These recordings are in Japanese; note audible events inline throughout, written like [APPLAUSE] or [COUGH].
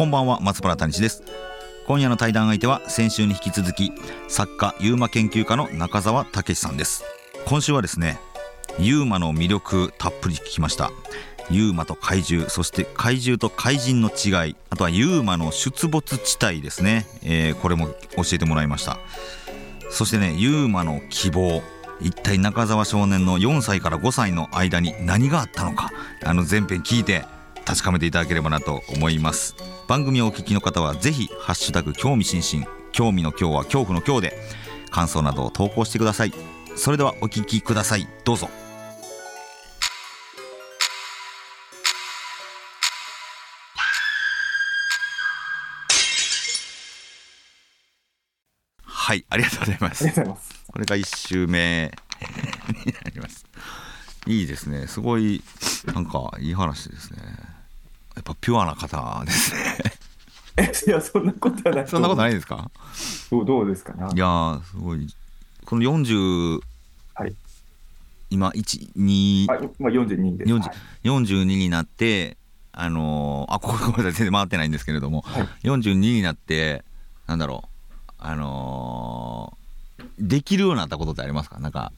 こんばんは松原谷です。今夜の対談相手は先週に引き続き作家ユーマ研究家の中澤武さんです。今週はですねユーマの魅力たっぷり聞きました。ユーマと怪獣そして怪獣と怪人の違いあとはユーマの出没地帯ですね、えー、これも教えてもらいました。そしてねユーマの希望一体中澤少年の4歳から5歳の間に何があったのかあの前編聞いて確かめていただければなと思います。番組をお聞きの方はぜひハッシュタグ興味津々興味の今日は恐怖の今日で感想などを投稿してください。それではお聞きください。どうぞ。はいありがとうございます。ありがとうございます。これが1週目になります。いいですね。すごいなんかいい話ですねぱピュアな方ですね。え [LAUGHS] いやそんなことはないそんなことないですか？どうどうですか？ねいやーすごい。この40、はい、今12あ今42です、40はい。42になってあのーあここごめんなさい。全然回ってないんですけれども、はい。42になってなんだろう。あのーできるようになったことってありますか？なんか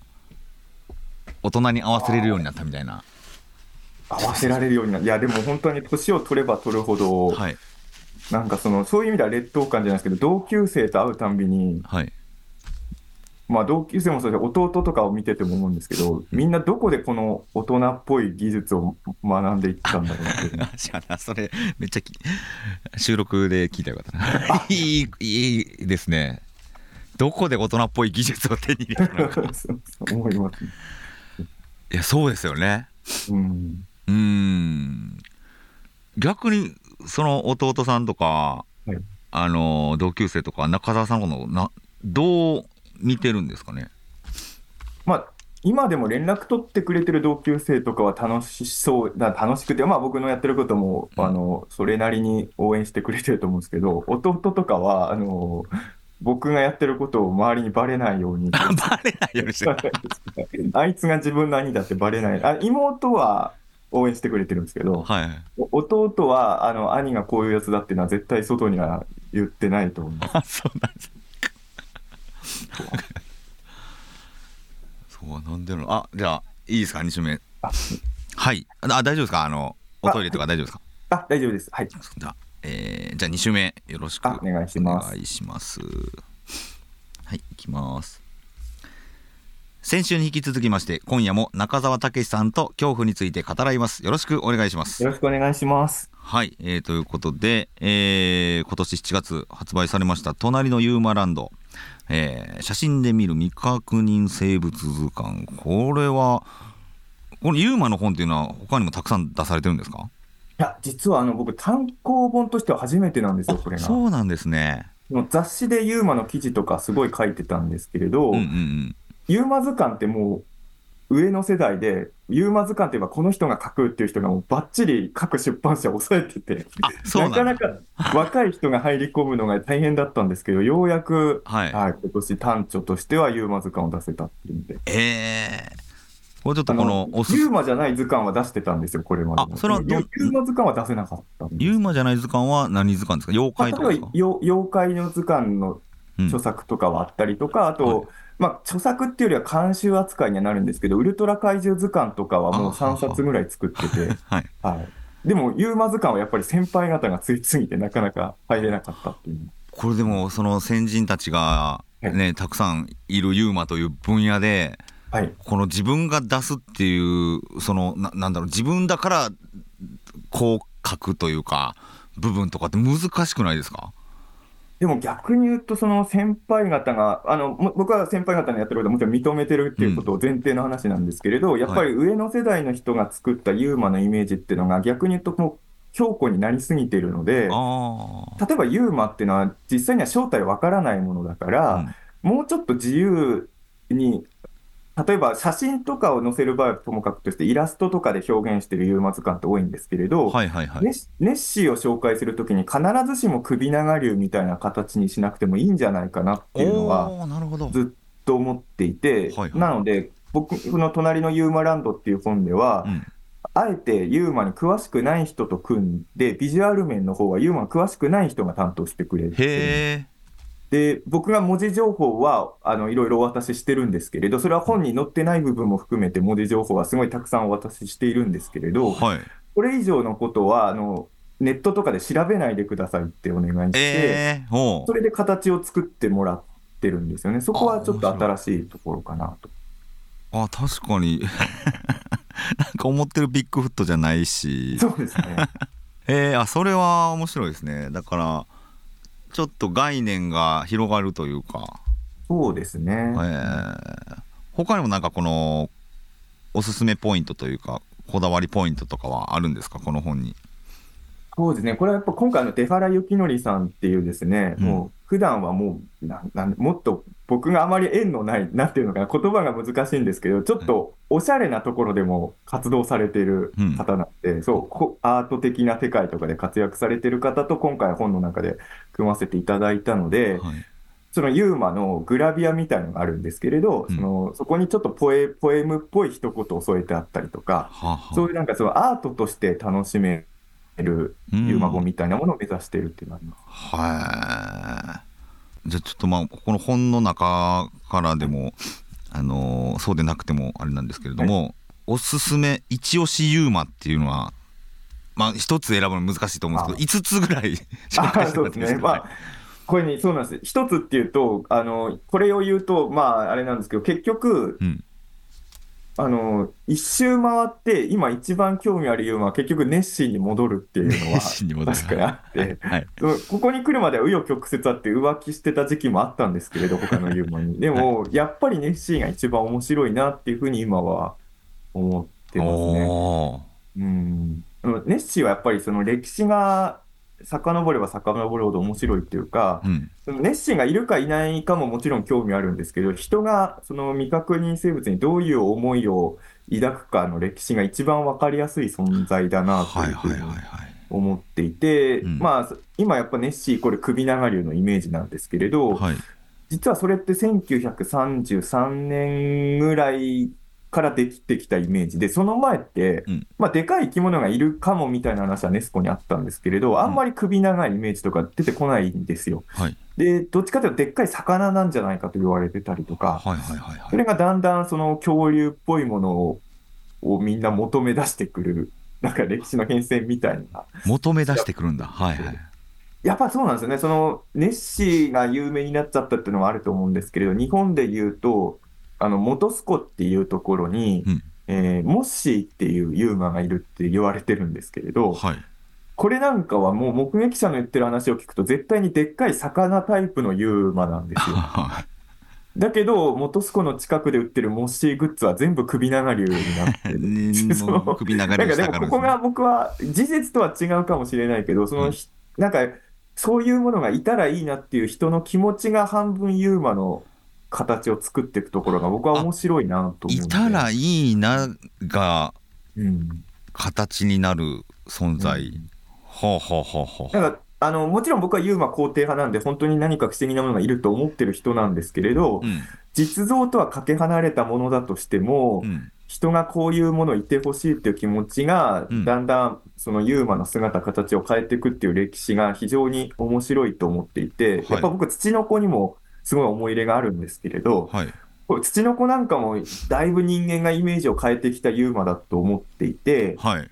大人に合わせれるようになったみたいな合わせられるようになる。いやでも本当に年を取れば取るほど、はい。なんかそのそういう意味では劣等感じゃないですけど同級生と会うたんびにはい。まあ同級生もそうで弟とかを見てても思うんですけどみんなどこでこの大人っぽい技術を学んでいったんだろうって [LAUGHS] それめっちゃき収録で聞いたらよかったな。[LAUGHS] いいいいですね。どこで大人っぽい技術を手に入れたのか。[LAUGHS] 思います、いやそうですよね。うんうーん。逆にその弟さんとか、はい。あの同級生とか中澤さんのなどう見てるんですかね？まあ今でも連絡取ってくれてる同級生とかは楽しそうだ楽しくて、まあ、僕のやってることも、うん。あのそれなりに応援してくれてると思うんですけど弟とかはあの僕がやってることを周りにバレないように。[LAUGHS] バレないようにしてる。[LAUGHS] あいつが自分の兄だってバレない。あ妹は応援してくれてるんですけどはい。お弟はあの兄がこういうやつだっていうのは絶対外には言ってないと思いますあそうなんですそうなんでのあじゃあいいですか？2週目。あはい。あ大丈夫ですか？あのおトイレとか大丈夫ですか？あ大丈夫です。はい。じゃあ、えーじゃあ2週目よろしくあお願いします。お願いします。はい行きます先週に引き続きまして今夜も中澤武さんと恐怖について語らいます。よろしくお願いします。よろしくお願いします。はい、えーということで、えー今年7月発売されました「隣のユーマランド」えー写真で見る未確認生物図鑑。これはこのユーマの本っていうのは他にもたくさん出されてるんですか？いや、実はあの僕、単行本としては初めてなんですよ、これが。そうなんですね。もう雑誌でユーマの記事とかすごい書いてたんですけれど、うんうんうんユーマ図鑑ってもう上の世代で、ユーマ図鑑って言えばこの人が書くっていう人がもうバッチリ各出版社を抑えてて、あそうなかなか若い人が入り込むのが大変だったんですけど、ようやく、はい。はい、今年単著としてはユーマ図鑑を出せたっていうんで。ええこれちょっとあこのユーマじゃない図鑑は出してたんですよ、これまでも。あそれはどユユーマ図鑑は出せなかったユーマじゃない図鑑は何図鑑ですか？妖怪とか妖怪の図鑑のうん。著作とかはあったりとか、あと、はいまあ、著作っていうよりは監修扱いにはなるんですけど、ウルトラ怪獣図鑑とかはもうあ3冊ぐらい作ってて、[LAUGHS] はい。はい、でも、ユーマ図鑑はやっぱり先輩方がついすぎてなかなか入れなかったっていう。これでもその先人たちがねたくさんいるユーマという分野ではい、この自分が出すっていうそのななんだろう自分だからこう書くというか部分とかって難しくないですか？でも逆に言うと、その先輩方が、あのも僕は先輩方のやってることはもちろん認めてるっていうことを前提の話なんですけれど、やっぱり上の世代の人が作ったユーマのイメージっていうのが、逆に言うともう強固になりすぎてるので、例えばユーマっていうのは実際には正体わからないものだから、もうちょっと自由に、例えば写真とかを載せる場合はともかくとして、イラストとかで表現しているユーマ図鑑って多いんですけれど、はいはいはい。ネッシーを紹介するときに必ずしも首長竜みたいな形にしなくてもいいんじゃないかなっていうのはずっと思っていて、はいはい。なので僕の隣のユーマランドっていう本では、うん。あえてユーマに詳しくない人と組んで、ビジュアル面の方はユーマに詳しくない人が担当してくれる。ってで、僕が文字情報は、あの、いろいろお渡ししてるんですけれど、それは本に載ってない部分も含めて文字情報はすごいたくさんお渡ししているんですけれど、はいこれ以上のことは、あの、ネットとかで調べないでくださいってお願いして、ええおうそれで形を作ってもらってるんですよね。そこはちょっと新しいところかなと。あ確かに [LAUGHS] なんか思ってるビッグフットじゃないしそうですね。[LAUGHS] えー、あそれは面白いですねだからちょっと概念が広がるというか、そうですね。えー、他にもなんかこのおすすめポイントというかこだわりポイントとかはあるんですか？この本に。そうですね。これはやっぱ今回の出原幸則さんっていうですね、うん。もう普段はもうなんなんもっと僕があまり縁のない、なんていうのかな、言葉が難しいんですけど、ちょっとおしゃれなところでも活動されている方なんで、そうこ、アート的な世界とかで活躍されている方と今回本の中で組ませていただいたので、はい。そのユーマのグラビアみたいのがあるんですけれど、うん。そのそこにちょっとポエポエムっぽい一言を添えてあったりとか、はあはあ。そういうなんかそのアートとして楽しめるうんユーマ本みたいなものを目指しているっていうのがあります。はいじゃあちょっとまあこの本の中からでもあのーそうでなくてもあれなんですけれども、おすすめ一押しユーマっていうのはまあ一つ選ぶの難しいと思うんですけど5つぐらい [LAUGHS] 紹介してもらっていいですかまあ、これに、そうなんです。一つっていうと、あの、これを言うと、まあ、あれなんですけど、結局、うんあの、一周回って、今一番興味あるユーマは結局ネッシーに戻るっていうのは、[LAUGHS] 確かにあって、はいここに来るまでは紆余曲折あって浮気してた時期もあったんですけれど、他のユーマに。でも、やっぱりネッシーが一番面白いなっていうふうに今は思ってますね。うん。あのネッシーはやっぱりその歴史が遡れば遡るほど面白いっていうか、うん。そのネッシーがいるかいないかももちろん興味あるんですけど、人がその未確認生物にどういう思いを抱くかの歴史が一番わかりやすい存在だなと思っていて、うん。まあ、今やっぱネッシーイコール首長竜のイメージなんですけれど、はい。実はそれって1933年ぐらいからできてきたイメージで、その前って、うん。まあ、でかい生き物がいるかもみたいな話はネスコにあったんですけれど、あんまり首長いイメージとか出てこないんですよ。はい。で、どっちかというとでっかい魚なんじゃないかと言われてたりとか、はいはいはいはい。それがだんだんその恐竜っぽいものををみんな求め出してくる、なんか歴史の変遷みたいな。求め出してくるんだ。はいはい。やっぱそうなんですよね。その、ネッシーが有名になっちゃったっていうのはあると思うんですけれど、日本で言うと、あの、元栖湖っていうところに、うんえーモッシーっていうユーマがいるって言われてるんですけれど、はいこれなんかはもう目撃者の言ってる話を聞くと、絶対にでっかい魚タイプのユーマなんですよ。は [LAUGHS] だけど、元栖湖の近くで売ってるモッシーグッズは全部首長竜になってる。[LAUGHS] 首長なんかでもここが僕は事実とは違うかもしれないけど、その、うんひなんかそういうものがいたらいいなっていう人の気持ちが半分ユーマの形を作っていくところが僕は面白いなと思うんで。いたらいいながうん。形になる存在、うん。ほうほうほうほうなんかあのもちろん僕はユーマ肯定派なんで本当に何か不思議なものがいると思ってる人なんですけれど、うん。実像とはかけ離れたものだとしても、うん。人がこういうものをいてほしいっていう気持ちが、うん。だんだんそのユーマの姿、形を変えていくっていう歴史が非常に面白いと思っていて、はい。やっぱ僕、土の子にもすごい思い入れがあるんですけれど、はい。これ土の子なんかもだいぶ人間がイメージを変えてきたユーマだと思っていて、はい。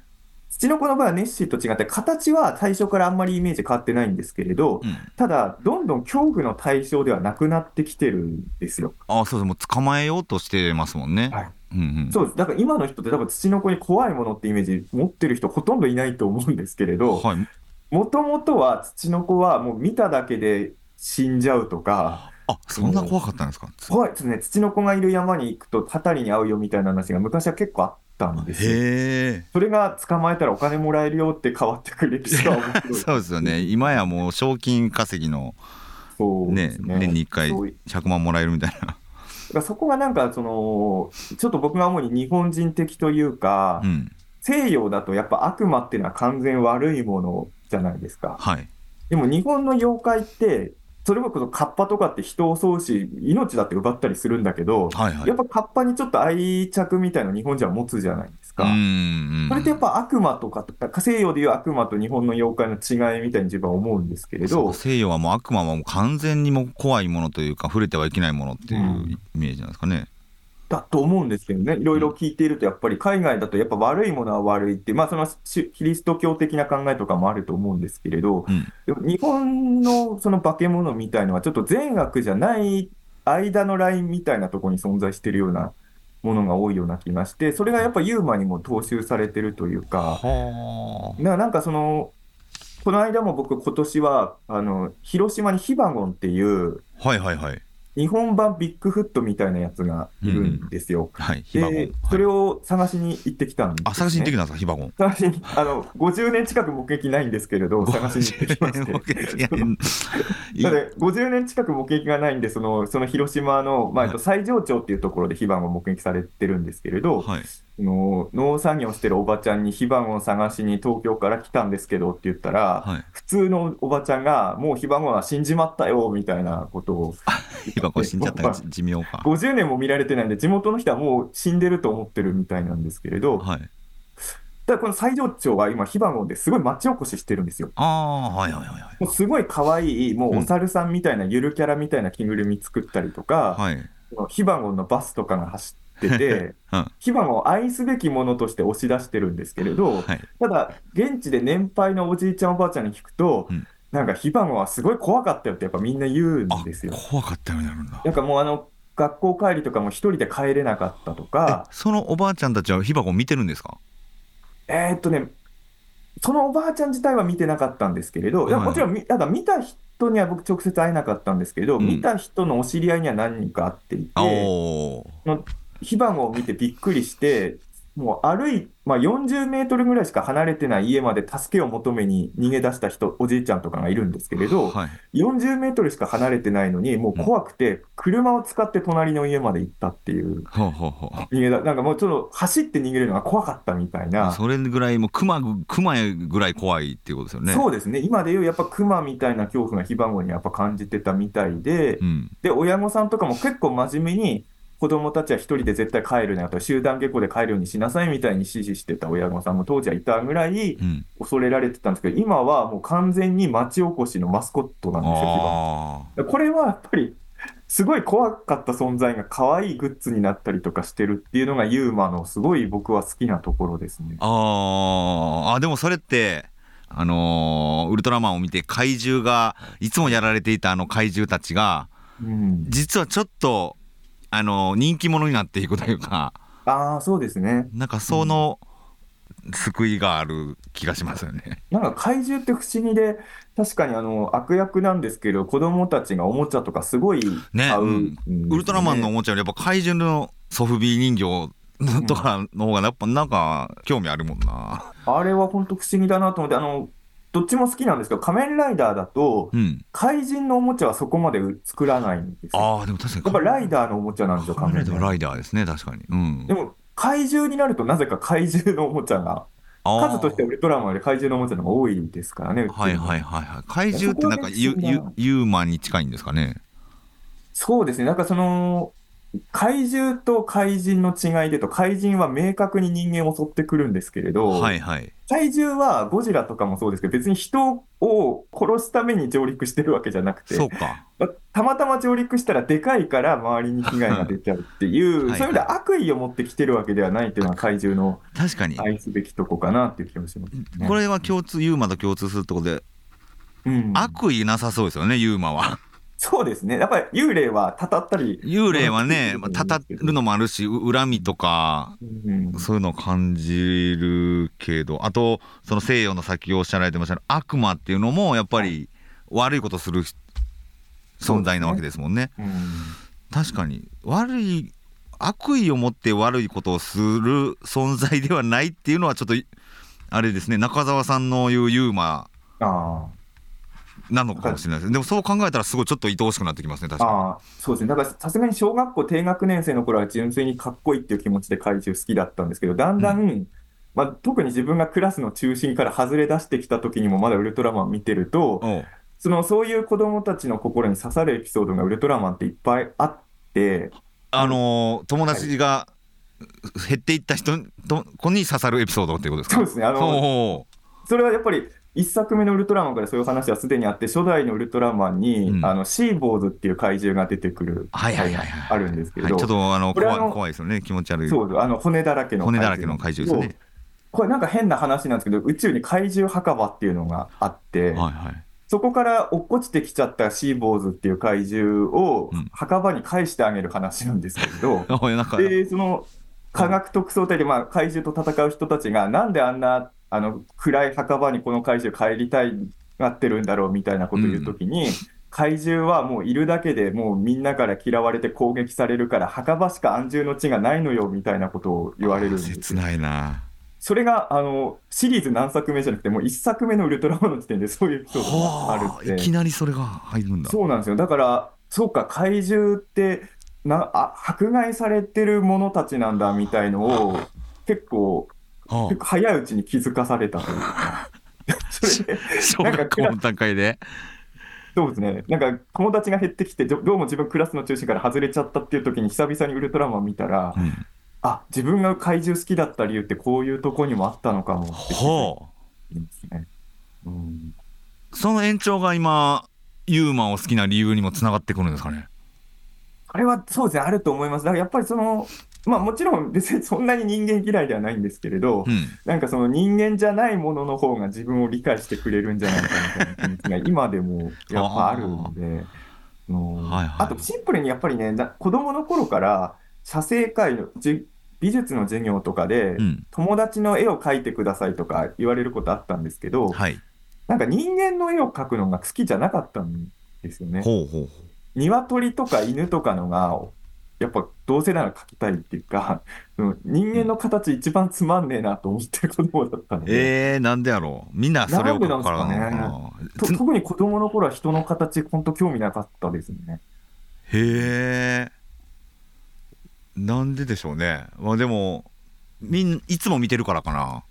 土の子の場合はネッシーと違って、形は最初からあんまりイメージ変わってないんですけれど、うん。ただ、どんどん恐怖の対象ではなくなってきてるんですよ。あそうです。もう捕まえようとしてますもんね、はい。うんうん。そうです。だから今の人って多分土の子に怖いものってイメージ持ってる人ほとんどいないと思うんですけれど、はい。もともとは土の子はもう見ただけで死んじゃうとか、あそんな怖かったんですか？怖いですね。土の子がいる山に行くとたたりに遭うよみたいな話が昔は結構あっったんですよ。へそれが捕まえたらお金もらえるよって変わってくる歴史が面白い。[LAUGHS] そうですよね今やもう賞金稼ぎのねね年に1回そうい100万もらえるみたいなだからそこがなんかその、ちょっと僕が主に日本人的というか、うん西洋だとやっぱ悪魔っていうのは完全悪いものじゃないですか。はいでも日本の妖怪って、それこそカッパとかって人を襲うし、命だって奪ったりするんだけど、はいはいやっぱカッパにちょっと愛着みたいなの日本人は持つじゃないですか。うんうんそれってやっぱ悪魔とかとか、西洋でいう悪魔と日本の妖怪の違いみたいに自分は思うんですけれど西洋はもう悪魔はもう完全にもう怖いものというか触れてはいけないものっていううんイメージなんですかね。だと思うんですけどね、いろいろ聞いていると、やっぱり海外だとやっぱ悪いものは悪いって、まあそのしキリスト教的な考えとかもあると思うんですけれど、うん。でも日本のその化け物みたいのはちょっと善悪じゃない間のラインみたいなところに存在しているようなものが多いような気がして、それがやっぱユーマにも踏襲されてるというか、はだからなんかその、この間も僕今年は、あの、広島にヒバゴンっていう、あはいはいはい日本版ビッグフットみたいなやつがいるんですよ。はいヒバゴン、で、それを探しに行ってきたんです、ね。あ探しに行ってきたんですかヒバゴン。[LAUGHS] 探しに、あの、50年近く目撃ないんですけれど、探しに行ってきまして。[LAUGHS] なので、50年近く目撃がないんで、その、その広島の、まあ、えっと西条町っていうところで非番を目撃されてるんですけれど、はいその農作業してるおばちゃんに非番を探しに東京から来たんですけどって言ったら、はい普通のおばちゃんが、もう非番は死んじまったよ、みたいなことを、ヒバゴン死んじゃったが寿命か。50年も見られてないんで、地元の人はもう死んでると思ってるみたいなんですけれど、はい。ただこの西条町は今、非番ですごい町おこししてるんですよ。ああはいはいはいはい。もうすごい可愛い、もうお猿さんみたいなゆるキャラみたいな着ぐるみ作ったりとか、はい。そのヒバゴンのバスとかが走ってて、[LAUGHS] うんヒバゴンを愛すべきものとして押し出してるんですけれど、はい。ただ、現地で年配のおじいちゃん、おばあちゃんに聞くと、うんなんかヒバゴンはすごい怖かったよってやっぱみんな言うんあですよ。怖かったようになるんだ。なんかもうあの、学校帰りとかも一人で帰れなかったとえか、そのおばあちゃんたちはヒバゴン見てるんですか？えーっとね、そのおばあちゃん自体は見てなかったんですけれど、はいもちろんみ、ただ見た人には僕直接会えなかったんですけれど、うん見た人のお知り合いには何人か会っていて。火花を見てびっくりして、もう歩い、まあ、40メートルぐらいしか離れてない家まで助けを求めに逃げ出した人、おじいちゃんとかがいるんですけれど、はい。40メートルしか離れてないのに、もう怖くて、車を使って隣の家まで行ったっていう。逃げだ、なんかもうちょっと走って逃げるのが怖かったみたいな、それぐらいもうクマクマぐらい怖いっていうことですよね。そうですね、今でいうやっぱ熊みたいな恐怖が火花にやっぱ感じてたみたいで、うん。で、親御さんとかも結構真面目に、子供たちは一人で絶対帰るなと、集団下校で帰るようにしなさいみたいに指示してた親御さんも当時はいたぐらいうん。恐れられてたんですけど、今はもう完全に町おこしのマスコットなんですよ、これはやっぱり、すごい怖かった存在が可愛いグッズになったりとかしてるっていうのがユーマのすごい僕は好きなところですね。あ。あ。でもそれって、あのーウルトラマンを見て怪獣がいつもやられていたあの怪獣たちがうん、実はちょっとあのー人気者になっていくというかああ、そうですね。なんかその救いがある気がしますよね。なんか怪獣って不思議で、確かにあの悪役なんですけど、子供たちがおもちゃとかすごい買う、ねうんウルトラマンのおもちゃよりやっぱ怪獣のソフビ人形とかの方がやっぱなんか興味あるもんな。あれは本当不思議だなと思って、あの、どっちも好きなんですけど、仮面ライダーだと、うん。怪人のおもちゃはそこまで作らないんですよ。ああでも確かに。やっぱライダーのおもちゃなんですよ、仮面ライダー。ライダーですね確かに。うんで。も、怪獣になるとなぜか怪獣のおもちゃが、数としてはウルトラマンより怪獣のおもちゃの方が多いですからね。はいはいはいはい。怪獣ってなんかユユユーマンに近いんですかね。そうですね、なんかその、怪獣と怪人の違いでと、怪人は明確に人間を襲ってくるんですけれど、はいはい。怪獣はゴジラとかもそうですけど、別に人を殺すために上陸してるわけじゃなくて、そうか。またまたま上陸したらでかいから周りに被害が出ちゃうっていう、はいそういう意味では悪意を持ってきてるわけではないっていうのは怪獣の確かに。愛すべきとこかなっていう気もします、ね。これは共通ユーマと共通するってことでうん、悪意なさそうですよねユーマは。そうですね。やっぱり幽霊はたたったり、幽霊はね、まあ、たたるのもあるしう恨みとかうん、そういうのを感じるけどあとその西洋の先をおっしゃられてました悪魔っていうのもやっぱり悪いことする存在なわけですもんね。うん。確かに悪い悪意を持って悪いことをする存在ではないっていうのはちょっとあれですね。中澤さんの言うユーマなのかもしれないです。でもそう考えたらすごいちょっと愛おしくなってきますね確かに。そうですね。だからさすがに小学校低学年生の頃は純粋にかっこいいっていう気持ちで怪獣好きだったんですけどだんだん、うん、まあ、特に自分がクラスの中心から外れ出してきた時にもまだウルトラマン見てるとそのそういう子供たちの心に刺さるエピソードがウルトラマンっていっぱいあってあのー、友達が減っていった人と子に刺さるエピソードっていうことですか？そうですね。あのそれはやっぱり1作目のウルトラマンからそういう話はすでにあって、初代のウルトラマンに、うん、あのシーボーズっていう怪獣が出てくる、はいはいはい、あるんですけど、はい、ちょっとあの怖い怖いですよね、気持ち悪い。そうあの骨だらけの骨だらけの怪獣ですね。これなんか変な話なんですけど、宇宙に怪獣墓場っていうのがあって、はいはい、そこから落っこちてきちゃったシーボーズっていう怪獣を墓場に返してあげる話なんですけど、[LAUGHS] うん、でその科学特捜隊で、まあ、怪獣と戦う人たちが、なんであんなあの暗い墓場にこの怪獣帰りたいなってるんだろうみたいなことを言うときに、うん、怪獣はもういるだけでもうみんなから嫌われて攻撃されるから墓場しか安住の地がないのよみたいなことを言われるんです切ないな。それがあのシリーズ何作目じゃなくてもう1作目のウルトラマンの時点でそういうエピソードがあるって。いきなりそれが入るんだ。そうなんですよ。だからそうか怪獣ってなあ迫害されてる者たちなんだみたいのを結構結構早いうちに気づかされたというか。[LAUGHS] それで小学校の段階で。そうですね。なんか友達が減ってきてどうも自分クラスの中心から外れちゃったっていう時に久々にウルトラマン見たら、うん、あ自分が怪獣好きだった理由ってこういうとこにもあったのかもってほう、ね。うん、その延長が今ユーマを好きな理由にもつながってくるんですかね。あれはそうですねあると思います。だからやっぱりそのまあもちろん別にそんなに人間嫌いではないんですけれど、うん、なんかその人間じゃないものの方が自分を理解してくれるんじゃないかみたいな気持ちが [LAUGHS] 今でもやっぱあるんで、あはいはい、あとシンプルにやっぱりね、子供の頃から写生会の美術の授業とかで、うん、友達の絵を描いてくださいとか言われることあったんですけど、はい、なんか人間の絵を描くのが好きじゃなかったんですよね。ほうほう。鶏とか犬とかのがやっぱどうせなら描きたいっていうか、[LAUGHS] 人間の形一番つまんねえなと思ってる子供だったので。えー、なんでやろう。みんなそれを描くからね。特に子供の頃は人の形、本当興味なかったですね。へえ。なんででしょうね。まあでも、みんいつも見てるからかな。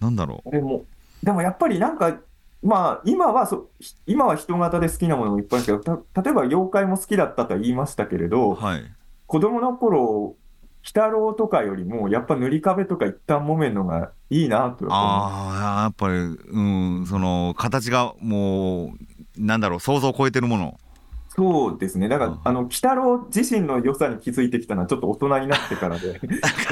なんだろう。でも、でもやっぱりなんか、まあ、今はそ、今は人型で好きなものもいっぱいあるけど、例えば妖怪も好きだったとは言いましたけれど、はい、子供の頃、鬼太郎とかよりも、やっぱ塗り壁とか一旦木綿のがいいなとああ、やっぱり、うん、その形がもう、なんだろう、想像を超えてるもの。そうですね、だから、あの鬼太郎自身の良さに気づいてきたのは、ちょっと大人になってからで。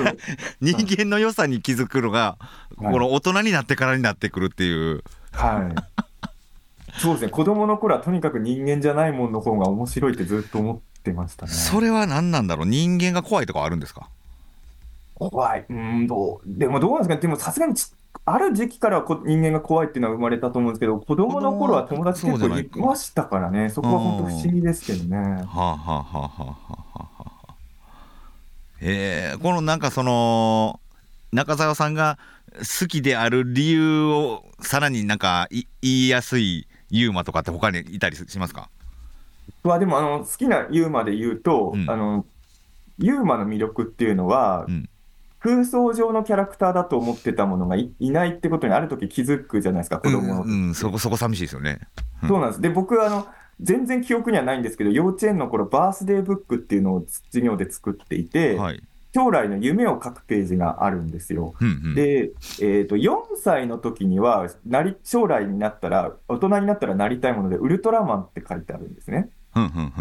[LAUGHS] 人間の良さに気づくのが、はい、この大人になってからになってくるっていう。はい。そうですね、子供の頃はとにかく人間じゃないものの方が面白いってずっと思ってましたね。それは何なんだろう？人間が怖いとかあるんですか？怖い。うんどう、でもどうなんですかでもさすがにある時期からこ人間が怖いっていうのは生まれたと思うんですけど、子供の頃は友達結構いましたからね、そこは本当不思議ですけどね。はあ、はあはあはあはあ、えー、このなんかその、中澤さんが好きである理由をさらになんか言いやすいユーマとかって他にいたりしますか？はでもあの好きなユーマで言うと、うん、あのユーマの魅力っていうのは、うん、空想上のキャラクターだと思ってたものがいないってことにある時気づくじゃないですか子供の、うんうん、そこそこ寂しいですよね、そうなんです。で僕あの全然記憶にはないんですけど幼稚園の頃バースデーブックっていうのを授業で作っていて、はい、将来の夢を書くページがあるんですよ。うんうん、で、えーと、4歳の時にはなり将来になったら大人になったらなりたいものでウルトラマンって書いてあるんですね。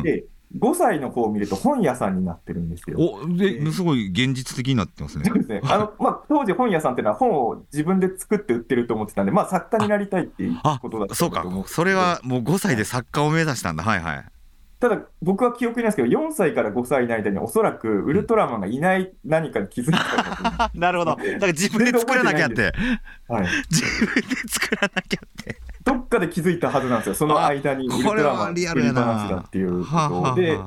で、5歳の方を見ると本屋さんになってるんですよ。おですごい現実的になってますね。そうですね。あの、まあ、当時本屋さんっていうのは本を自分で作って売ってると思ってたんで、まあ、作家になりたいっていうことだったそうか。それはもう5歳で作家を目指したんだ。はいはい。ただ、僕は記憶にないですけど、4歳から5歳の間におそらくウルトラマンがいない [LAUGHS] 何かに気づいたなるほど。だから自分で作らなきゃって。はい、自分で作らなきゃって。どっかで気づいたはずなんですよ、その間にウルトラマンっていうことで、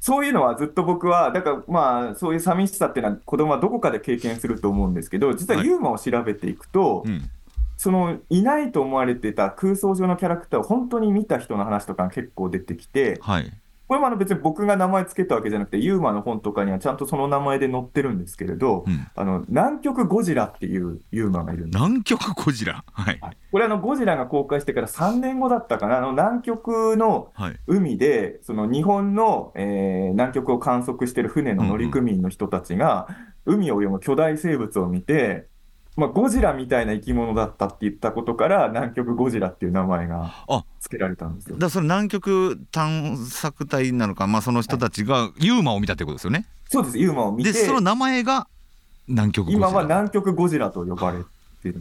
そういうのはずっと僕は、だからまあ、そういう寂しさっていうのは子供はどこかで経験すると思うんですけど、実はユーマを調べていくと、うん。そのいないと思われてた空想上のキャラクターを本当に見た人の話とかが結構出てきて、はいこれもあの別に僕が名前つけたわけじゃなくて、ユーマの本とかにはちゃんとその名前で載ってるんですけれど、うん。あの南極ゴジラっていうユーマがいるんです。南極ゴジラ？はい。これあのゴジラが公開してから3年後だったかな、あの南極のはい。海で、その日本の、えー南極を観測している船の乗組員の人たちが、海を泳ぐ巨大生物を見て、まあ、ゴジラみたいな生き物だったって言ったことから、南極ゴジラっていう名前があ付けられたんですよだそれ南極探索隊なのか、まあ、その人たちがユーマを見たってことですよね。そうです、ユーマを見てで、その名前が南極ゴジラ。今は南極ゴジラと呼ばれてる。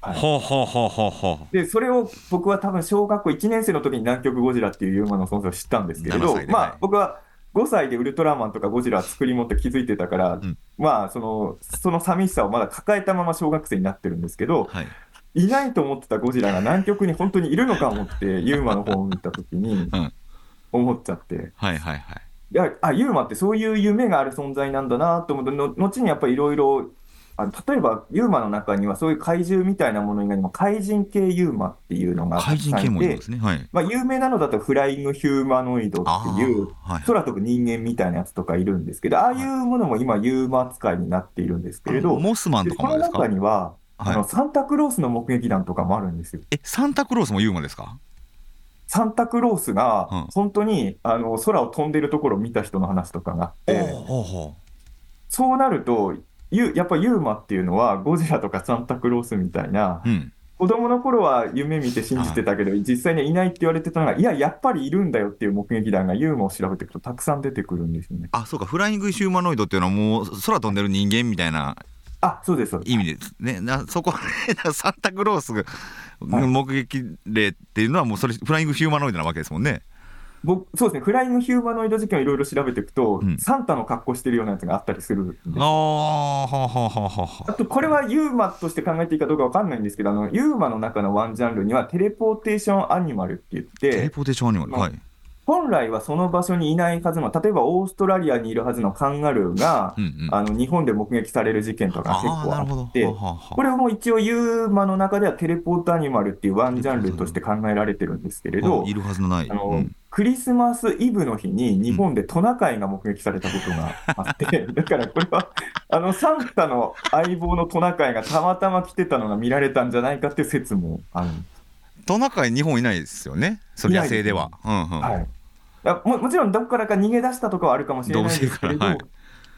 はいはあ、はあはあはあはあ、で、それを僕は多分小学校1年生の時に南極ゴジラっていうユーマの存在を知ったんですけれ7ど、まあ僕は5歳でウルトラマンとかゴジラ作り持って気づいてたから、んまあその、その寂しさをまだ抱えたまま小学生になってるんですけど、はい。いないと思ってたゴジラが [LAUGHS] 南極に本当にいるのか思って、ユーマの方を見た時にうん思っちゃって、はいはいはい。いや、あ、ユーマってそういう夢がある存在なんだなと思って、の後にやっぱりいろいろ、あの例えばユーマの中にはそういう怪獣みたいなもの以外にも怪人系ユーマっていうのがた怪人いてもいるんですね。はい。まあ、有名なのだとフライングヒューマノイドあっていうあ、はい。空飛ぶ人間みたいなやつとかいるんですけど、ああいうものも今ユーマ扱いになっているんですけれど、モスマンでこのとかもですか？中には、あのはい。サンタクロースの目撃談とかもあるんですよ。え、サンタクロースもユーマですか？サンタクロースうんが本当にあの空を飛んでるところを見た人の話とかがあって、そうなると、ゆやっぱユーマっていうのはゴジラとかサンタクロースみたいなう。うん。子供の頃は夢見て信じてたけど、実際にはいないって言われてたのが、いや、やっぱりいるんだよっていう目撃談がユーマを調べていくとたくさん出てくるんですよね。あ、そうか。フライングヒューマノイドっていうのはもう空飛んでる人間みたいなあ、そうです。意味ですね。なそこで [LAUGHS] サンタクロースが目撃例っていうのはもうそれフライングヒューマノイドなわけですもんね。僕そうですね、フライングヒューマノイド事件をいろいろ調べていくと、うんサンタの格好してるようなやつがあったりするんでああ、はあはあはあはあと、これはユーマとして考えていいかどうかわかんないんですけど、あのユーマの中のワンジャンルには、テレポーテーションアニマルって言っテレて、ポーテーションアニマル。まあはい。本来はその場所にいないはずの、例えばオーストラリアにいるはずのカンガルーが、うんうん。あの日本で目撃される事件とかが結構。あって、はあはあはあこれも一応ユーマの中ではテレポートアニマルっていうワンジャンルとして考えられてるんですけれどあ、いるはずのない。あの、うんクリスマスイブの日に日本でトナカイが目撃されたことがあって、[LAUGHS] だからこれは、あの、サンタの相棒のトナカイがたまたま来てたのが見られたんじゃないかっていう説もあるんです。トナカイ日本いないですよね？それ野生では。うんうん。はい。あももちろんどこからか逃げ出したとかはあるかもしれないんですけれど、はい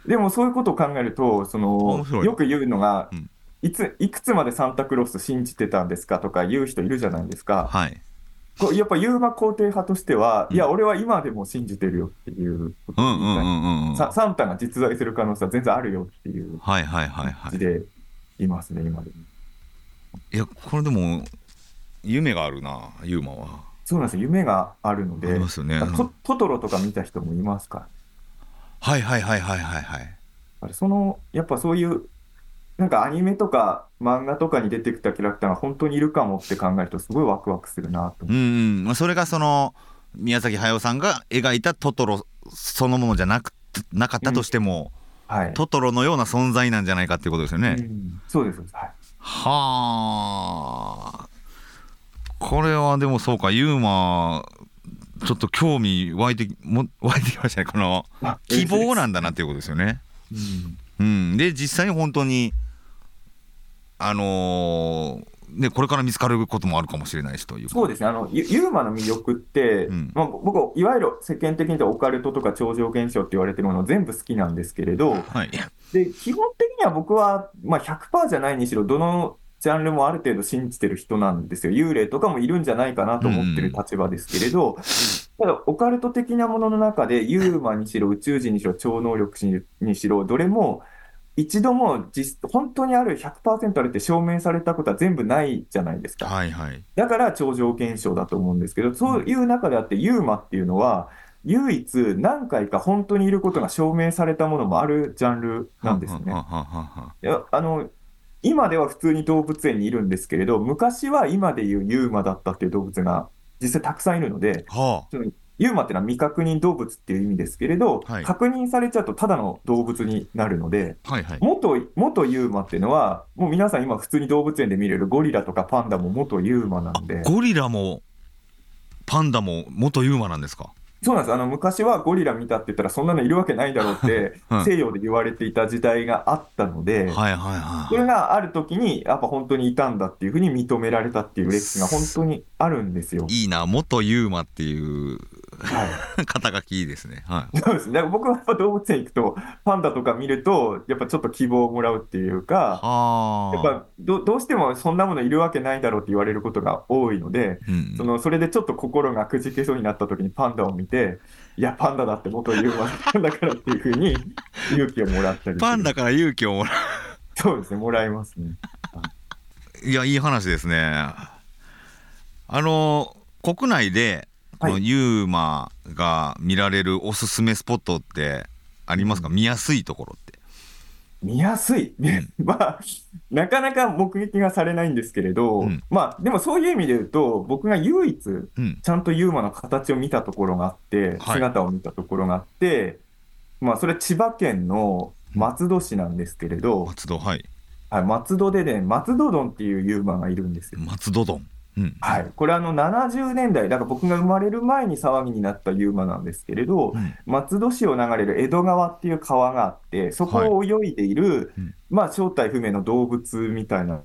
でもそういうことを考えると、そのよく言うのが、うんいつ、いくつまでサンタクロース信じてたんですかとか言う人いるじゃないですか。はい。こうやっぱユーマ肯定派としては、うんいや、俺は今でも信じてるよっていうことをうんうんサンタが実在する可能性は全然あるよっていうはいはいはいはい。感じでいますね、今でも。いや、これでも、夢があるな、ユーマは。そうなんですよ、夢があるのあで、ね。トトトロとか見た人もいますから、はいはいはいはいはいはい。あれそのやっぱそういう、なんかアニメとか漫画とかに出てきたキャラクターが本当にいるかもって考えると、すごいワクワクするなとうんそれがその宮崎駿さんが描いたトトロそのものじゃなくなかったとしても、はい。トトロのような存在なんじゃないかっていうことですよね。うんそうです、そうですはい。はあこれはでもそうかユーマちょっと興味湧いても [LAUGHS] 湧いてきましたねこのあ希望なんだなっていうことですよね。うん。うん、で実際に本当にあのーねこれから見つかることもあるかもしれないしというそうですね、あのユユーマの魅力って、うん。まあ、僕、いわゆる世間的に言うとオカルトとか超常現象って言われてるもの全部好きなんですけれど、はい。で基本的には僕は、まあ、100%じゃないにしろ、どのジャンルもある程度信じてる人なんですよ。幽霊とかもいるんじゃないかなと思ってる立場ですけれど、ただ、オカルト的なものの中で、ユーマにしろ、宇宙人にしろ、超能力者にしろ、どれも、一度も実本当にある100%あるって証明されたことは全部ないじゃないですか。はいはいだから超常現象だと思うんですけど、そういう中であって、ユーマっていうのは、唯一何回か本当にいることが証明されたものもあるジャンルなんですね。あの今では普通に動物園にいるんですけれど、昔は今でいうユーマだったっていう動物が実際たくさんいるので、はそのユーマっていうのは未確認動物っていう意味ですけれど、はい。確認されちゃうとただの動物になるので、はいはい。元元ユーマっていうのは、もう皆さん今普通に動物園で見れるゴリラとかパンダも元ユーマなんで、ゴリラもパンダも元ユーマなんですか？そうなんです。あの、昔はゴリラ見たって言ったらそんなのいるわけないだろうってうん西洋で言われていた時代があったので、はいはいはいそれがある時にやっぱ本当にいたんだっていうふうに認められたっていう歴史が本当にあるんですよ。いいな元ユーマっていうはい。[LAUGHS] 肩書きいいですね。はい。そうですね。だから僕はやっぱ動物園行くと、パンダとか見ると、やっぱちょっと希望をもらうっていうか、あ。やっぱどどうしてもそんなものいるわけないだろうって言われることが多いので、うんそのそれでちょっと心がくじけそうになった時にパンダを見て、いや、パンダだって元言うわだだからっていうふうに [LAUGHS] 勇気をもらったりパンダから勇気をもらそうですね、もらいますね。ういやいい話ですね。あの国内ではい。ユーマが見られるおすすめスポットってありますか、見やすいところって。見やすい。[LAUGHS] まあ、なかなか目撃がされないんですけれど、うん。まあ、でもそういう意味で言うと、僕が唯一、うん。ちゃんとユーマの形を見たところがあって、はい。姿を見たところがあって、まあ、それ千葉県の松戸市なんですけれど、松戸はい。はい、松戸でね、松戸丼っていうユーマがいるんですよ。松戸丼うん。はい、これあの70年代、だから僕が生まれる前に騒ぎになったユーマなんですけれど、うん。松戸市を流れる江戸川っていう川があって、そこを泳いでいる、うん。まあ、正体不明の動物みたいな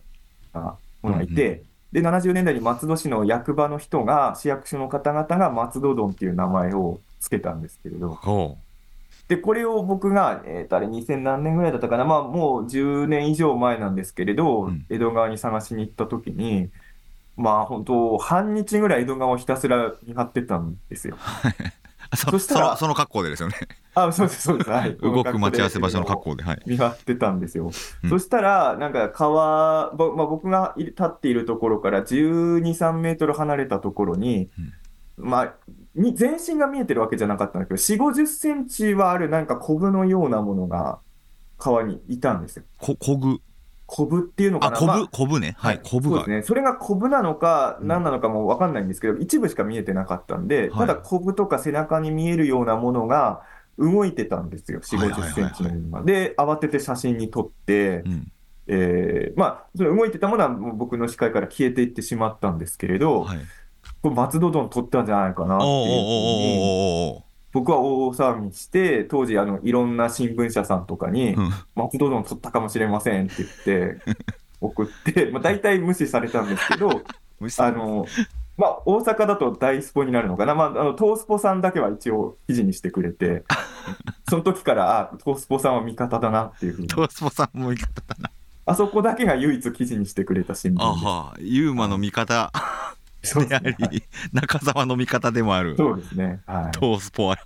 ものがいて、で、70年代に松戸市の役場の人が、市役所の方々が松戸丼っていう名前をつけたんですけれど、ほで、これを僕が、えーと、あれ2000何年ぐらいだったかな、まあ、もう10年以上前なんですけれど、うん。江戸川に探しに行った時に、まあ、本当半日ぐらい江戸川をひたすら見張ってたんですよ。うそそしたらその格好でですよねあ、そうです、そうです。はい。[LAUGHS] 動く待ち合わせ場所の格好ではい見張ってたんですよ。うんそしたら、なんか川、ぼまあ、僕がい立っているところから12、3メートル離れたところに、まあ、に全身が見えてるわけじゃなかったんだけど、4、50センチはあるなんかコブのようなものが川にいたんですよ。ここぐコブっていうのかな？あこぶ、まあこぶねはいこぶがそうですね。それがコブなのかうん何なのかもわかんないんですけど、一部しか見えてなかったんで、はいただコブとか背中に見えるようなものが動いてたんですよ。4、はいはいはい50センチのものが。で、慌てて写真に撮って、うんえーまあ、その動いてたものはもう僕の視界から消えていってしまったんですけれど、はいこれ松戸丼撮ったんじゃないかなっていうふうに、僕は大騒ぎして、当時あの、いろんな新聞社さんとかに、うん松戸丼撮ったかもしれませんって言って、[LAUGHS] 送って、まあ、大体無視されたんですけど、[LAUGHS] あの、まあ、大阪だと大スポになるのかな。まあ、あの、トースポさんだけは一応記事にしてくれて、[LAUGHS] その時から、あ、トースポさんは味方だなっていうふうに。トースポさんも味方だなあそこだけが唯一記事にしてくれた新聞あです。はユーマの味方であですね。り中澤の味方でもある。そうですね。はい。トースポは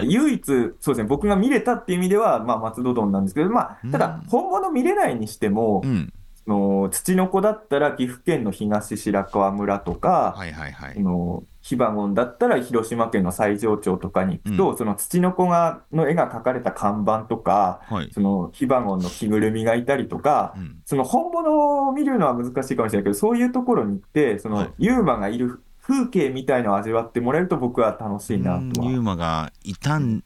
唯一、そうですね、僕が見れたっていう意味では、まあ、松戸丼なんですけど、まあ、ただうん、本物見れないにしてもう、ん。その土の子だったら岐阜県の東白川村とか、はいはいはい。そのヒバゴンだったら広島県の西条町とかに行くと、うその土の子がの絵が描かれた看板とか、はい。そのヒバゴンの着ぐるみがいたりとか、うん。その本物を見るのは難しいかもしれないけど、そういうところに行って、そはい。のユーマがいる風景みたいのを味わってもらえると僕は楽しいなとは。ユーマがいたん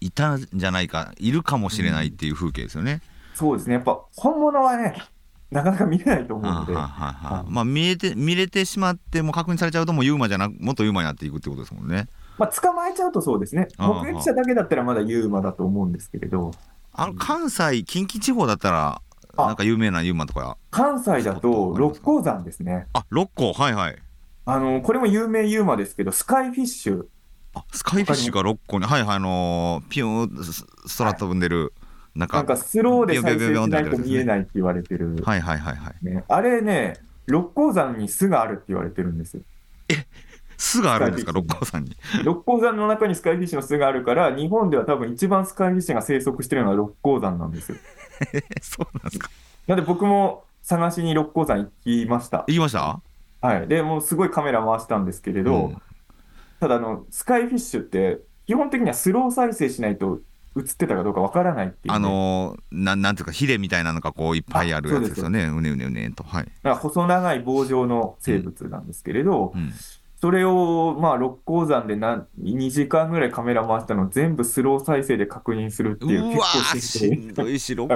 いたんじゃないかいるかもしれないっていう風景ですよね、そうですね。やっぱ本物はね、なかなか見れないと思うので。はあはあはあはい。まあ見えて見れてしまっても確認されちゃうともうユーマじゃなく元ユーマになっていくってことですもんね。まあ、捕まえちゃうとそうですね。目撃者だけだったらまだユーマだと思うんですけれど、あの関西近畿地方だったらあ。なんか有名なユーマとか。関西だと六甲山ですね。あ六甲。はいはい。あの、これも有名ユーマですけど、スカイフィッシュ。あスカイフィッシュが六甲に。はいはい。あのーピューンス空飛んでる、なんかなんかスローで再生しないと見えないって言われてる。はいはいはいはいね、あれね、六甲山に巣があるって言われてるんですよ。巣があるんですか？六甲山に六甲山の中にスカイフィッシュの巣があるから、日本では多分一番スカイフィッシュが生息してるのは六甲山なんですよ。え [LAUGHS] そうなんですかなんで僕も探しに六甲山行きました。行きました？はい。で、もうすごいカメラ回したんですけれど、うんただあの、スカイフィッシュって、基本的にはスロー再生しないと映ってたかどうかわからないっていう、ね。あのーなんなんていうかヒレみたいなのがこういっぱいあるやつですよね。うねうねうねと。はい、だから細長い棒状の生物なんですけれど、うん。それを、まあ、六甲山でな2時間ぐらいカメラ回したのを全部スロー再生で確認するっていう、うわーしんどいし、六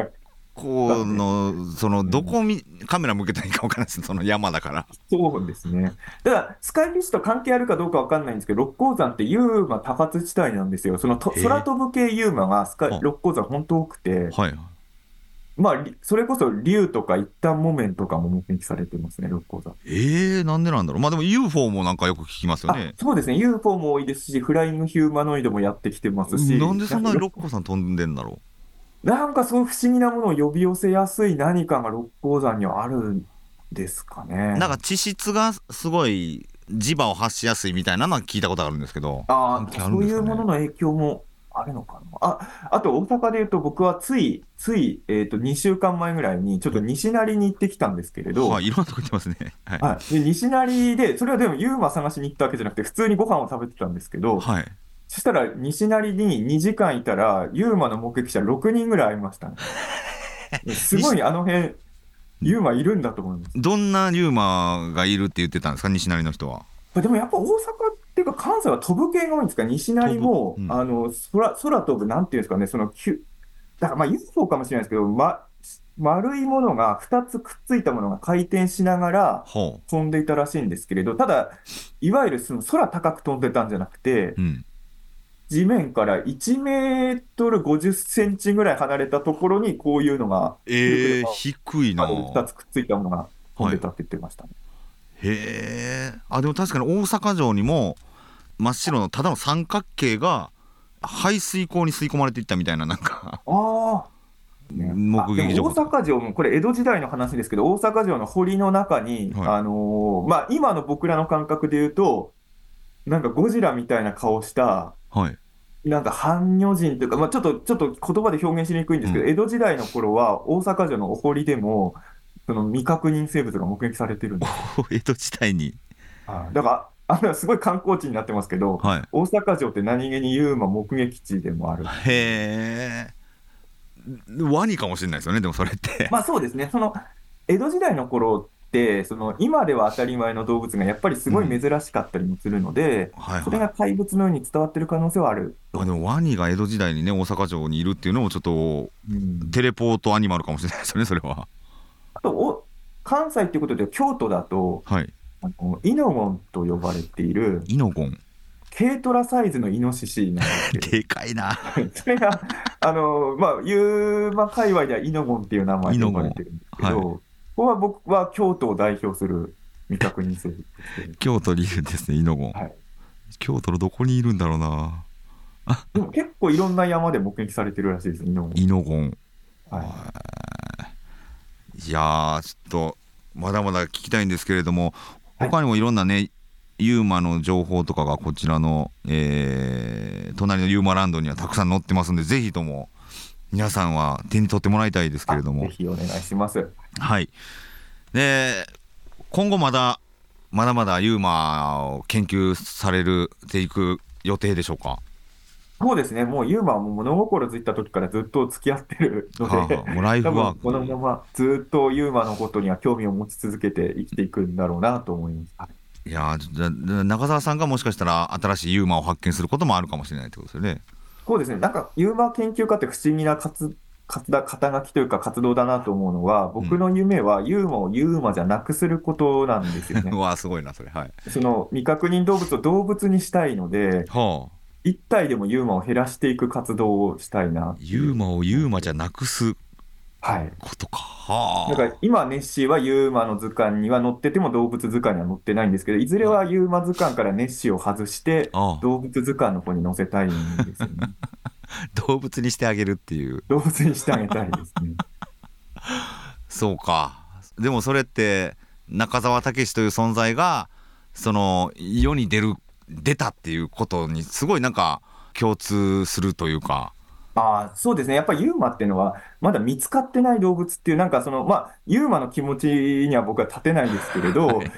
甲の、その、どこみ、カメラ向けたらいいか分からないです、その山だから。そうですね。だから、スカイフィッシュと関係あるかどうか分かんないんですけど、六甲山ってユーマ多発地帯なんですよ。そのと空飛ぶ系ユーマがスカイ六甲山本当多くて。はい。まあ、それこそ竜とか一旦木綿とかも目撃されてますね、六甲山。ええー、なんでなんだろう。まあでも UFO もなんかよく聞きますよね。そうですね、UFO も多いですし、フライングヒューマノイドもやってきてますし。なんでそんなに六甲山飛んでんだろう。なんかそう不思議なものを呼び寄せやすい何かが六甲山にはあるんですかね。なんか地質がすごい磁場を発しやすいみたいなのは聞いたことあるんですけど。ああ、ね、そういうものの影響もあるのかなあ、あと大阪で言うと僕はつい、つい、えっ、ー、と、2週間前ぐらいにちょっと西成に行ってきたんですけれど。はい、いろんなとこ行ってますね。はい。はい、で西成で、それはでもユーマ探しに行ったわけじゃなくて、普通にご飯を食べてたんですけど、はい。そしたら西成に2時間いたら、ユーマの目撃者6人ぐらい会いましたね。[LAUGHS] すごいあの辺、ユーマいるんだと思います。どんなユーマがいるって言ってたんですか、西成の人は。でもやっぱ大阪っていうか、関西は飛ぶ系が多いんですか、西成も、うん、あの空空飛ぶ、なんていうんですかね、そのだからまあ UFO かもしれないですけど、ま、丸いものが2つくっついたものが回転しながら飛んでいたらしいんですけれど、ただ、いわゆるその空高く飛んでたんじゃなくて、うん、地面から1メートル50センチぐらい離れたところに、こういうのが、えー、低いな。2つくっついたものが飛んでたって言ってましたね。はい。へえあでも確かに大阪城にも真っ白のただの三角形が排水溝に吸い込まれていったみたいななんか。ああね、目撃大阪城もこれ江戸時代の話ですけど大阪城の堀の中に、はい、あのー、まあ、今の僕らの感覚で言うとなんかゴジラみたいな顔した、はい、なんか半女人というか、まあ、ちょっとちょっと言葉で表現しにくいんですけど、うん、江戸時代の頃は大阪城のお堀でもその未確認生物が目撃されてるんです [LAUGHS] 江戸時代に。だからあれはすごい観光地になってますけど、はい、大阪城って何気にユーマ目撃地でもある。へえ。ワニかもしれないですよね、でもそれって。まあそうですね、その江戸時代の頃その今では当たり前の動物がやっぱりすごい珍しかったりもするので、うんはいはい、それが怪物のように伝わってる可能性はある。あでもワニが江戸時代にね大阪城にいるっていうのもちょっと、うん、テレポートアニマルかもしれないですよねそれは。とお関西っていうことで京都だと、はい、あのイノゴンと呼ばれているイノゴン。軽トラサイズのイノシシなんです [LAUGHS] でかいな。[LAUGHS] それがあのまあユーマ界隈ではイノゴンっていう名前で呼ばれてるんですけど、はい、ここは僕は京都を代表する未確認生物京都にいるんですねイノゴン、はい、京都のどこにいるんだろうな。でも結構いろんな山で目撃されてるらしいですイノゴン。イノゴン。はい。いやちょっとまだまだ聞きたいんですけれども他にもいろんなね、ユーマの情報とかがこちらの、えー、隣のユーマランドにはたくさん載ってますんでぜひとも皆さんは手に取ってもらいたいですけれども。ぜひお願いしますはい。で今後まだまだまだユーマを研究されるていく予定でしょうか？そうですね、もうユーマはもう物心ついた時からずっと付き合ってるので、はあ、もうライフワーク。このままずっとユーマのことには興味を持ち続けて生きていくんだろうなと思います。い。やじゃ中澤さんがもしかしたら新しいユーマを発見することもあるかもしれないってことですよね。そうですね、なんかユーマ研究家って不思議な活肩書きというか活動だなと思うのは、僕の夢はユーマをユーマじゃなくすることなんですよね。[LAUGHS] うわすごいな、それ。はい。その未確認動物を動物にしたいので、はあ、一体でもユーマを減らしていく活動をしたいなユーマをユーマじゃなくすはいことか。はあ。だから今、ネッシーはユーマの図鑑には載ってても動物図鑑には載ってないんですけど、いずれはユーマ図鑑からネッシーを外して、動物図鑑の方に載せたいんですよね。[LAUGHS] [LAUGHS] 動物にしてあげるっていう。動物にしてあげたいですね。[LAUGHS] そうか。でもそれって中澤武史という存在がその世に出る出たっていうことにすごいなんか共通するというか。あそうですね、やっぱりユーマっていうのは、まだ見つかってない動物っていう、なんかその、まあ、ユーマの気持ちには僕は立てないですけれど、[LAUGHS] はい、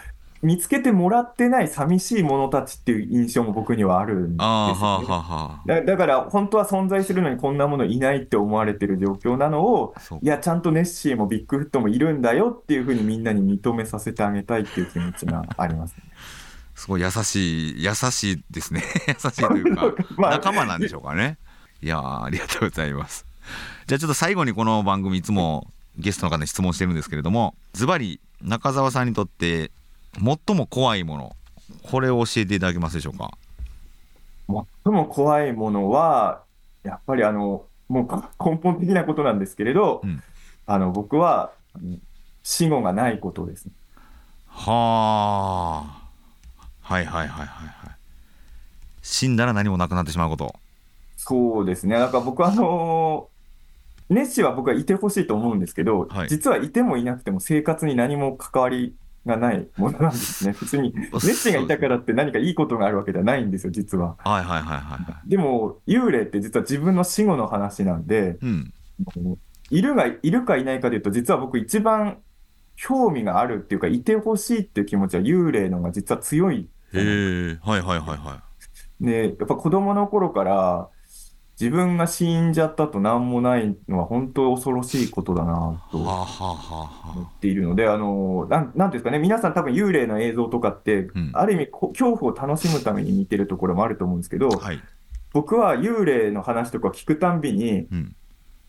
見つけてもらってない寂しい者たちっていう印象も僕にはあるんですよ、ね、ははだだから、本当は存在するのにこんなものいないって思われてる状況なのを、いや、ちゃんとネッシーもビッグフットもいるんだよっていうふうにみんなに認めさせてあげたいっていう気持ちがあります、ね。[LAUGHS] すごい優しい優しいですね。優しいというか、[LAUGHS] まあ、仲間なんでしょうかね。いやありがとうございます。じゃあちょっと最後にこの番組いつもゲストの方に質問してるんですけれどもズバリ中澤さんにとって最も怖いものこれを教えていただけますでしょうか？最も怖いものはやっぱりあのもう根本的なことなんですけれど、うん、あの僕は死後がないことです、ね、はあ。はいはいはいはいはい。死んだら何もなくなってしまうこと。そうですね。なんか僕はあのネッシーは僕はいてほしいと思うんですけど、はい、実はいてもいなくても生活に何も関わりがないものなんですね。普通に、ネッがいたからって何かいいことがあるわけではないんですよ、実は。はいはいはいはい。でも、幽霊って実は自分の死後の話なんで、うん、いるが、いるかいないかでいうと、実は僕一番興味があるっていうか、いてほしいっていう気持ちは幽霊のが実は強い。へえ、はいはいはいはい。で、やっぱ子供の頃から、自分が死んじゃったと何もないのは本当恐ろしいことだなと思っているので、あのなんなんですかね、皆さん、多分幽霊の映像とかって、うん、ある意味、恐怖を楽しむために見てるところもあると思うんですけど、はい、僕は幽霊の話とか聞くたんびに、うん、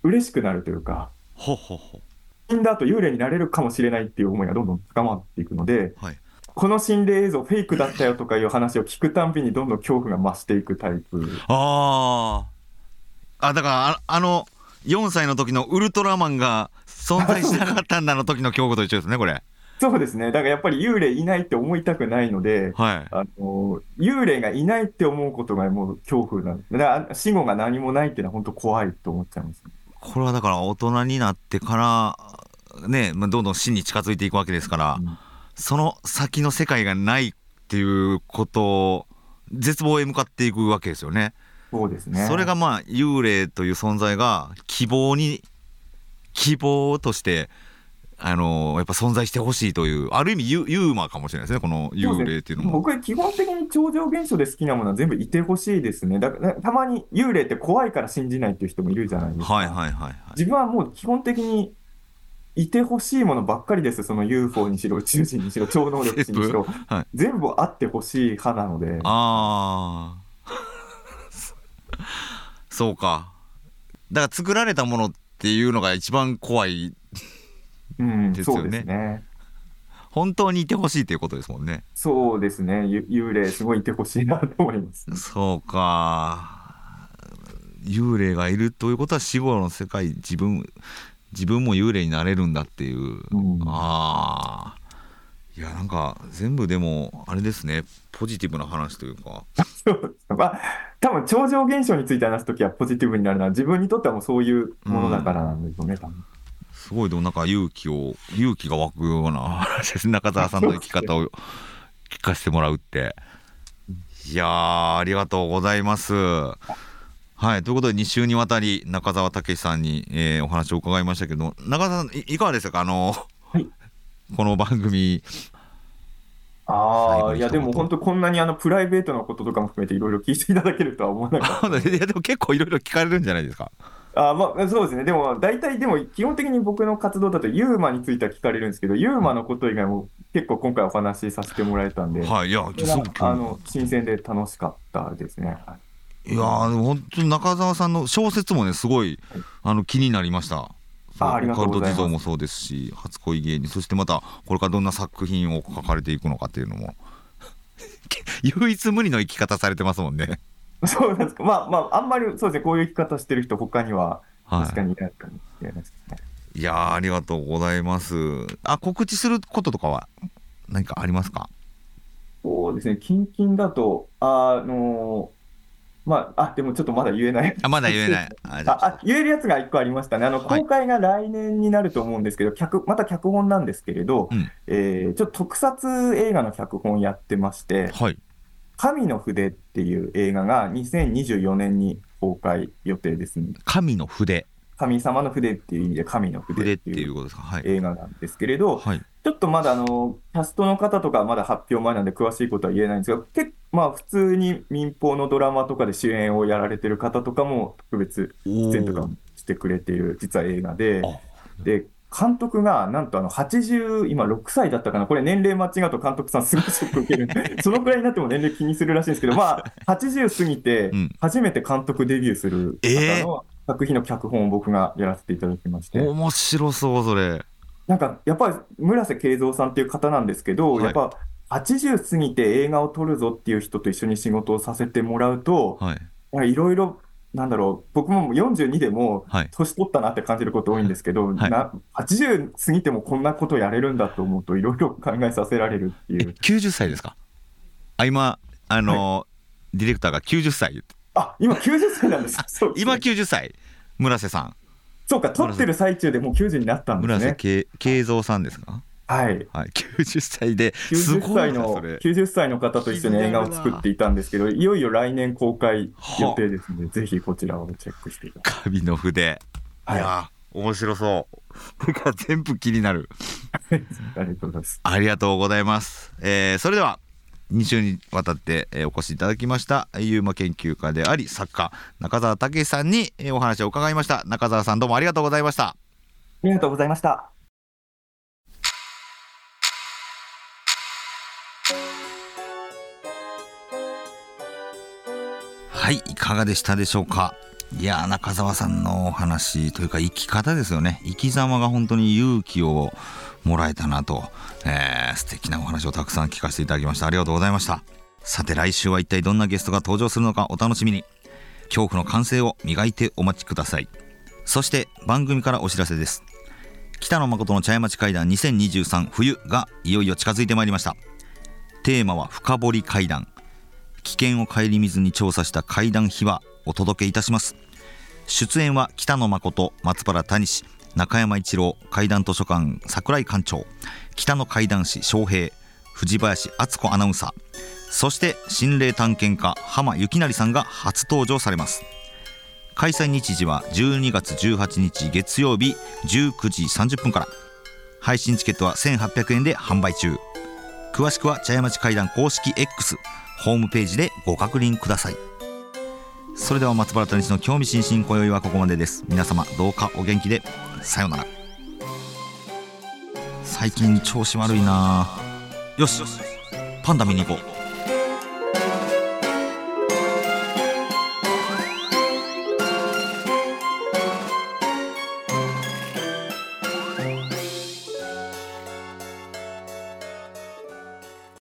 嬉しくなるというか、ほほほ死んだ後幽霊になれるかもしれないっていう思いがどんどん高まっていくので、はい、この心霊映像、フェイクだったよとかいう話を聞くたんびに、どんどん恐怖が増していくタイプ。ああだからああの4歳の時のウルトラマンが存在しなかったんだの時の恐怖と一緒ですねこれ。そうですね。だからやっぱり幽霊いないって思いたくないので、はい、あの幽霊がいないって思うことがもう恐怖なんです。だから死後が何もないっていうのは本当怖いと思っちゃいます、ね、これはだから大人になってからね、まあ、どんどん死に近づいていくわけですから、うん、その先の世界がないっていうことを絶望へ向かっていくわけですよね。そうですね。それがまあ幽霊という存在が希望に希望としてあのやっぱ存在してほしいというある意味ユユーマかもしれないですねこの幽霊っていうのも。僕は基本的に超常現象で好きなものは全部いてほしいですね。だからたまに幽霊って怖いから信じないっていう人もいるじゃないですか。はいはいはい、はい、自分はもう基本的にいてほしいものばっかりです、その UFO にしろ、宇宙人にしろ、超能力者にしろ、はい、全部あってほしい派なので。ああ。そうかだから作られたものっていうのが一番怖いですよね。ね本当にいてほしいということですもんね。そうですね。幽霊すごいいてほしいなと思います、ね、そうか。幽霊がいるということは死後の世界自分自分も幽霊になれるんだっていう。うん、ああ。いやなんか全部でもあれですね。ポジティブな話というか。[LAUGHS] まあ多分超常現象について話す時はポジティブになるのは自分にとってはもうそういうものだからなんでしょうね、うん、すごいでもなんか勇気を勇気が湧くような話です中澤さんの生き方を聞かせてもらうって。いやありがとうございます。はい、ということで2週にわたり中澤武さんに、えー、お話を伺いましたけど中澤さんいかがでしたか？あの、はい、この番組ああ、いや、でも本当、こんなにあのプライベートなこととかも含めていろいろ聞いていただけるとは思わなかった。[LAUGHS] いや、でも結構いろいろ聞かれるんじゃないですか？あまあ、そうですね。でも、大体、でも、基本的に僕の活動だと、ユーマについては聞かれるんですけど、ユーマのこと以外も結構今回お話しさせてもらえたんで、はい、いや、あの、新鮮で楽しかったですね。はい、いや本当に中澤さんの小説もね、すごい、あの、気になりました。ありがとうございます。地蔵もそうですし、初恋芸人、そしてまた、これからどんな作品を書かれていくのかっていうのも、[LAUGHS] 唯一無二の生き方されてますもんね。[LAUGHS] そうなんですか。まあまあ、あんまりそうですね、こういう生き方してる人、他には確かにいないかもしれないですね。いやありがとうございます。あ、告知することとかは何かありますか？そうですね、近々だと、あのまあ、あ、でもちょっとまだ言えない。あ、まだ言えない。[LAUGHS] ああ、言えるやつが一個ありましたね。あの、公開が来年になると思うんですけど、脚、また脚本なんですけれど、うん、えー、ちょっと特撮映画の脚本やってまして、はい。神の筆っていう映画が2024年に公開予定ですね。神の筆神様の筆っていう意味で神の筆っていう映画なんですけれど、はい、ちょっとまだあのキャストの方とかまだ発表前なんで詳しいことは言えないんですが、結まあ普通に民放のドラマとかで主演をやられてる方とかも特別出演とかしてくれている実は映画で、で監督がなんとあの80、今6歳だったかな、これ年齢間違うと監督さんすごいショック受ける。んで、そのくらいになっても年齢気にするらしいんですけど、まあ、80過ぎて初めて監督デビューする方の作品の脚本を僕がやらせていただきまして。面白そう、それ。なんか、やっぱり村瀬慶三さんっていう方なんですけど、はい、やっぱ80過ぎて映画を撮るぞっていう人と一緒に仕事をさせてもらうと、い。ろいろなんだろう、僕も42でも、年取ったなって感じること多いんですけど、はい、な80過ぎてもこんなことやれるんだと思うと、いろいろ考えさせられるっていう。90歳ですか？あ今、あの、はい、ディレクターが90歳あ今90歳なんです。今90歳、村瀬さん。そうか、撮ってる最中でもう90になったんですね。村瀬慶三さんですか？はい、はい、90歳で。90歳の90歳の方と一緒に映画を作っていたんですけどいよいよ来年公開予定ですのでぜひこちらをチェックしていただき神の筆、はい、いや面白そう。てか全部気になる。[LAUGHS] ありがとうございます。ありがとうございます、えー、それでは2週にわたってお越しいただきましたユーマ研究家であり作家中澤武さんにお話を伺いました。中澤さんどうもありがとうございました。ありがとうございました。はいいかがでしたでしょうか。いや中澤さんのお話というか生き方ですよね。生き様が本当に勇気をもらえたなと、えー、素敵なお話をたくさん聞かせていただきました。ありがとうございました。さて来週は一体どんなゲストが登場するのかお楽しみに。恐怖の完成を磨いてお待ちください。そして番組からお知らせです。北野誠の茶屋町会談2023冬がいよいよ近づいてまいりました。テーマは深掘り会談。危険を顧みずに調査した怪談秘話お届けいたします。出演は北野誠松原谷氏中山一郎怪談図書館櫻井館長北野怪談師翔平藤林敦子アナウンサーそして心霊探検家浜幸成さんが初登場されます。開催日時は12月18日月曜日19時30分から。配信チケットは1800円で販売中。詳しくは茶屋町会談公式 X ホームページでご確認ください。それでは松原谷氏の興味津々今宵はここまでです。皆様どうかお元気で。さようなら。最近調子悪いな。よし。パンダ見に行こう。